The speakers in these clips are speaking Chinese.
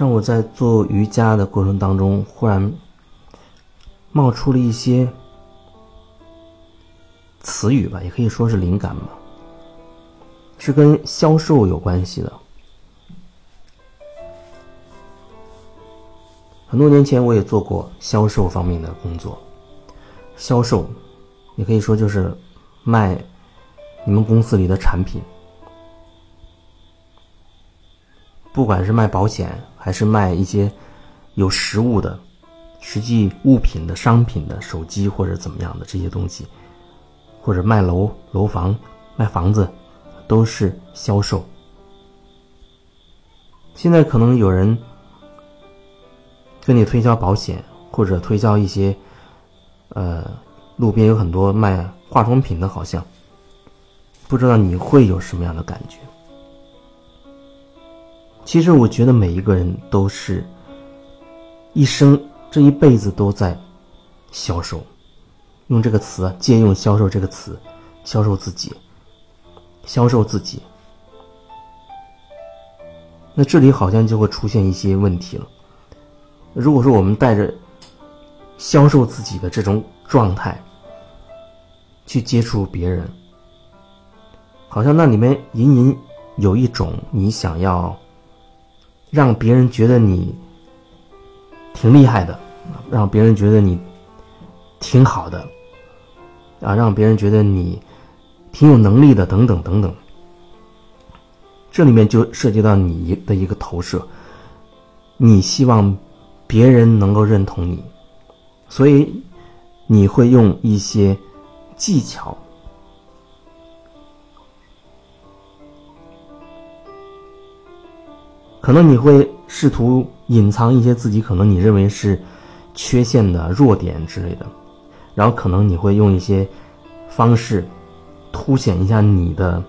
让我在做瑜伽的过程当中，忽然冒出了一些词语吧，也可以说是灵感吧，是跟销售有关系的。很多年前，我也做过销售方面的工作，销售也可以说就是卖你们公司里的产品。不管是卖保险，还是卖一些有实物的、实际物品的商品的手机或者怎么样的这些东西，或者卖楼楼房、卖房子，都是销售。现在可能有人跟你推销保险，或者推销一些，呃，路边有很多卖化妆品的，好像不知道你会有什么样的感觉。其实我觉得每一个人都是一生这一辈子都在销售，用这个词借用“销售”这个词，销售自己，销售自己。那这里好像就会出现一些问题了。如果说我们带着销售自己的这种状态去接触别人，好像那里面隐隐有一种你想要。让别人觉得你挺厉害的，让别人觉得你挺好的，啊，让别人觉得你挺有能力的，等等等等。这里面就涉及到你的一个投射，你希望别人能够认同你，所以你会用一些技巧。可能你会试图隐藏一些自己可能你认为是缺陷的弱点之类的，然后可能你会用一些方式凸显一下你的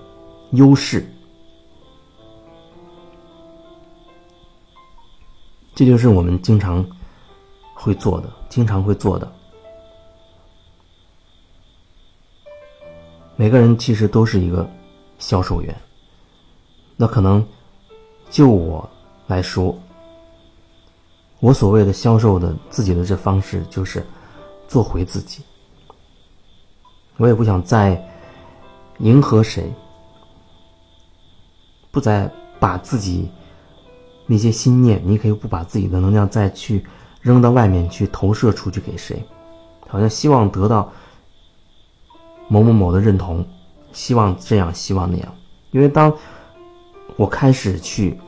优势，这就是我们经常会做的，经常会做的。每个人其实都是一个销售员，那可能。就我来说，我所谓的销售的自己的这方式，就是做回自己。我也不想再迎合谁，不再把自己那些心念，你可以不把自己的能量再去扔到外面去投射出去给谁，好像希望得到某某某的认同，希望这样，希望那样，因为当。我开始去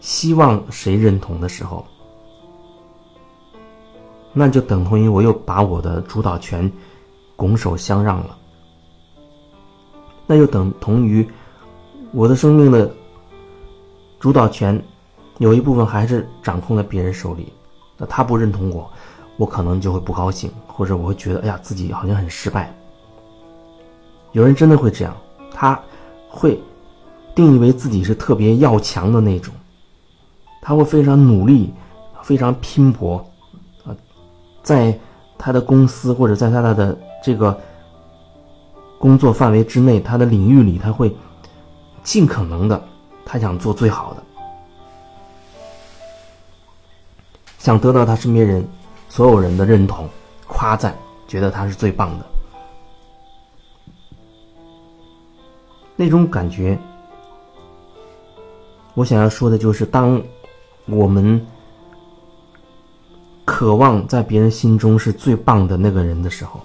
希望谁认同的时候，那就等同于我又把我的主导权拱手相让了。那又等同于我的生命的主导权有一部分还是掌控在别人手里。那他不认同我，我可能就会不高兴，或者我会觉得哎呀自己好像很失败。有人真的会这样，他会。定义为自己是特别要强的那种，他会非常努力，非常拼搏，啊，在他的公司或者在他的这个工作范围之内，他的领域里，他会尽可能的，他想做最好的，想得到他身边人所有人的认同、夸赞，觉得他是最棒的，那种感觉。我想要说的就是，当我们渴望在别人心中是最棒的那个人的时候，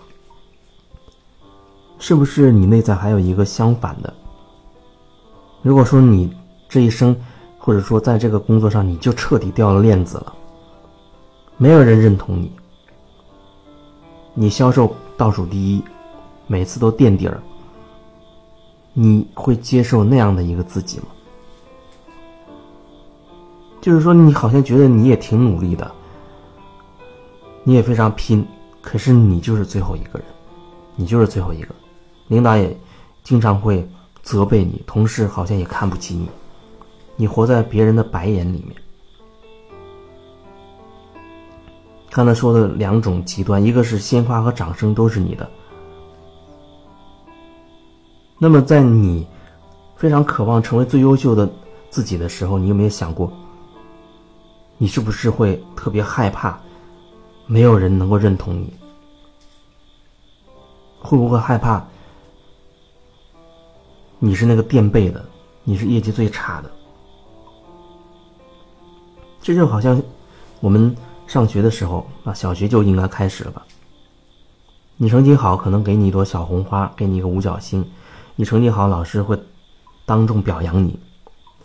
是不是你内在还有一个相反的？如果说你这一生，或者说在这个工作上，你就彻底掉了链子了，没有人认同你，你销售倒数第一，每次都垫底儿，你会接受那样的一个自己吗？就是说，你好像觉得你也挺努力的，你也非常拼，可是你就是最后一个人，你就是最后一个，领导也经常会责备你，同事好像也看不起你，你活在别人的白眼里面。刚才说的两种极端，一个是鲜花和掌声都是你的，那么在你非常渴望成为最优秀的自己的时候，你有没有想过？你是不是会特别害怕，没有人能够认同你？会不会害怕你是那个垫背的，你是业绩最差的？这就好像我们上学的时候啊，小学就应该开始了吧？你成绩好，可能给你一朵小红花，给你一个五角星；你成绩好，老师会当众表扬你。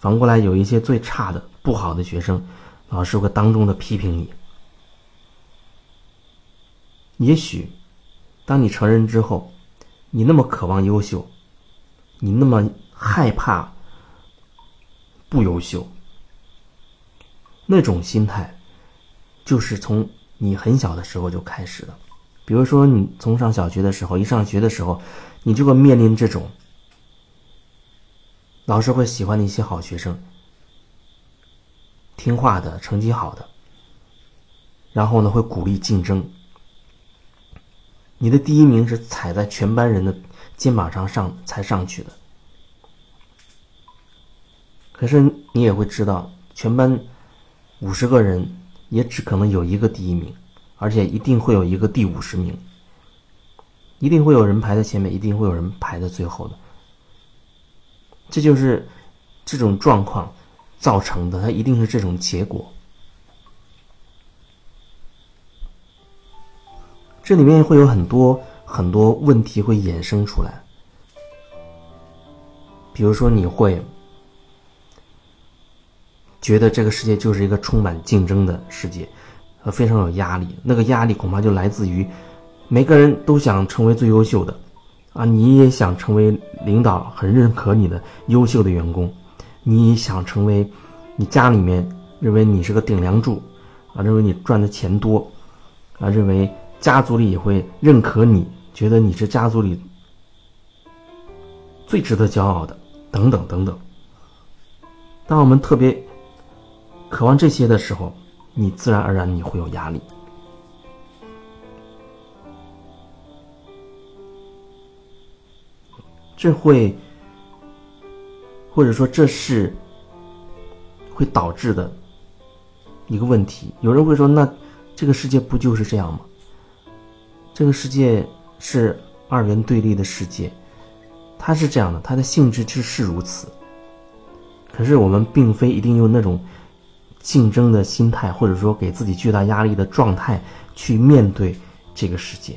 反过来，有一些最差的、不好的学生，老师会当众的批评你。也许，当你成人之后，你那么渴望优秀，你那么害怕不优秀，那种心态，就是从你很小的时候就开始了。比如说，你从上小学的时候，一上学的时候，你就会面临这种老师会喜欢的一些好学生，听话的、成绩好的，然后呢会鼓励竞争。你的第一名是踩在全班人的肩膀上上才上去的，可是你也会知道，全班五十个人也只可能有一个第一名。而且一定会有一个第五十名，一定会有人排在前面，一定会有人排在最后的。这就是这种状况造成的，它一定是这种结果。这里面会有很多很多问题会衍生出来，比如说你会觉得这个世界就是一个充满竞争的世界。呃，非常有压力。那个压力恐怕就来自于，每个人都想成为最优秀的，啊，你也想成为领导很认可你的优秀的员工，你想成为你家里面认为你是个顶梁柱，啊，认为你赚的钱多，啊，认为家族里也会认可你，觉得你是家族里最值得骄傲的，等等等等。当我们特别渴望这些的时候。你自然而然你会有压力，这会，或者说这是会导致的一个问题。有人会说：“那这个世界不就是这样吗？这个世界是二元对立的世界，它是这样的，它的性质就是如此。可是我们并非一定用那种。”竞争的心态，或者说给自己巨大压力的状态，去面对这个世界。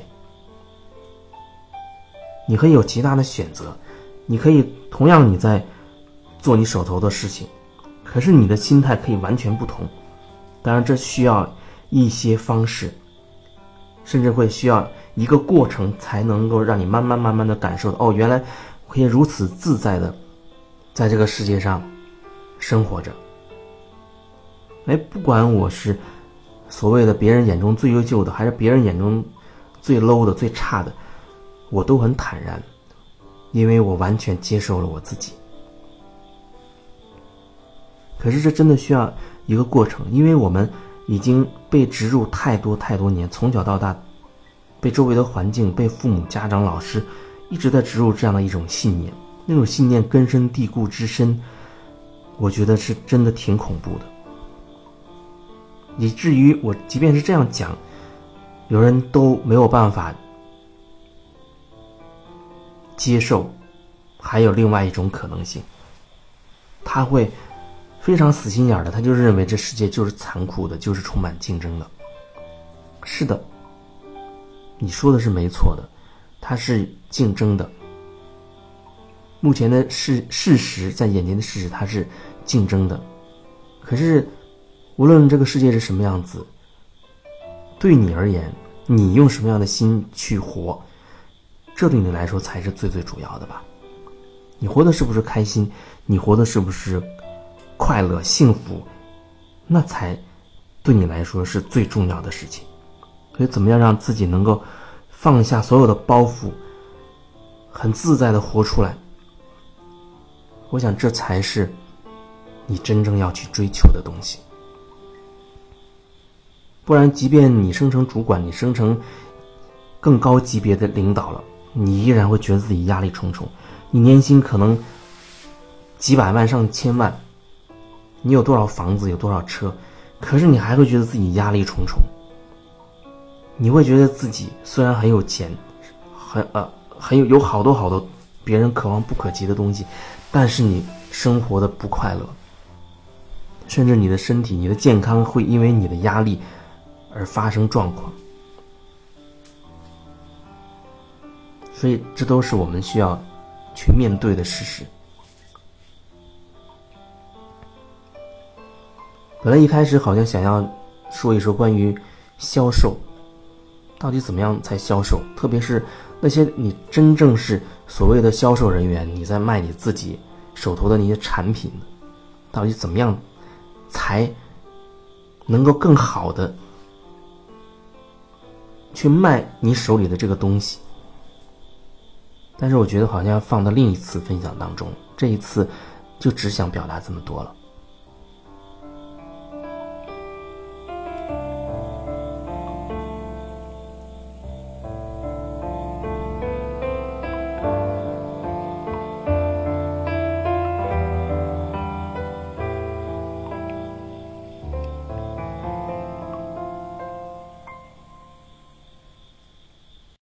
你可以有其他的选择，你可以同样你在做你手头的事情，可是你的心态可以完全不同。当然，这需要一些方式，甚至会需要一个过程，才能够让你慢慢慢慢的感受，哦，原来可以如此自在的在这个世界上生活着。哎，不管我是所谓的别人眼中最优秀的，还是别人眼中最 low 的、最差的，我都很坦然，因为我完全接受了我自己。可是这真的需要一个过程，因为我们已经被植入太多太多年，从小到大，被周围的环境、被父母、家长、老师一直在植入这样的一种信念，那种信念根深蒂固之深，我觉得是真的挺恐怖的。以至于我即便是这样讲，有人都没有办法接受。还有另外一种可能性，他会非常死心眼的，他就认为这世界就是残酷的，就是充满竞争的。是的，你说的是没错的，它是竞争的。目前的事事实在眼前的事实，它是竞争的，可是。无论这个世界是什么样子，对你而言，你用什么样的心去活，这对你来说才是最最主要的吧？你活的是不是开心？你活的是不是快乐、幸福？那才对你来说是最重要的事情。所以，怎么样让自己能够放下所有的包袱，很自在的活出来？我想，这才是你真正要去追求的东西。不然，即便你升成主管，你升成更高级别的领导了，你依然会觉得自己压力重重。你年薪可能几百万上千万，你有多少房子，有多少车，可是你还会觉得自己压力重重。你会觉得自己虽然很有钱，很呃很有有好多好多别人可望不可及的东西，但是你生活的不快乐，甚至你的身体、你的健康会因为你的压力而发生状况。所以，这都是我们需要去面对的事实。本来一开始好像想要说一说关于销售，到底怎么样才销售？特别是那些你真正是所谓的销售人员，你在卖你自己手头的那些产品，到底怎么样才能够更好的去卖你手里的这个东西？但是我觉得好像要放到另一次分享当中，这一次就只想表达这么多了。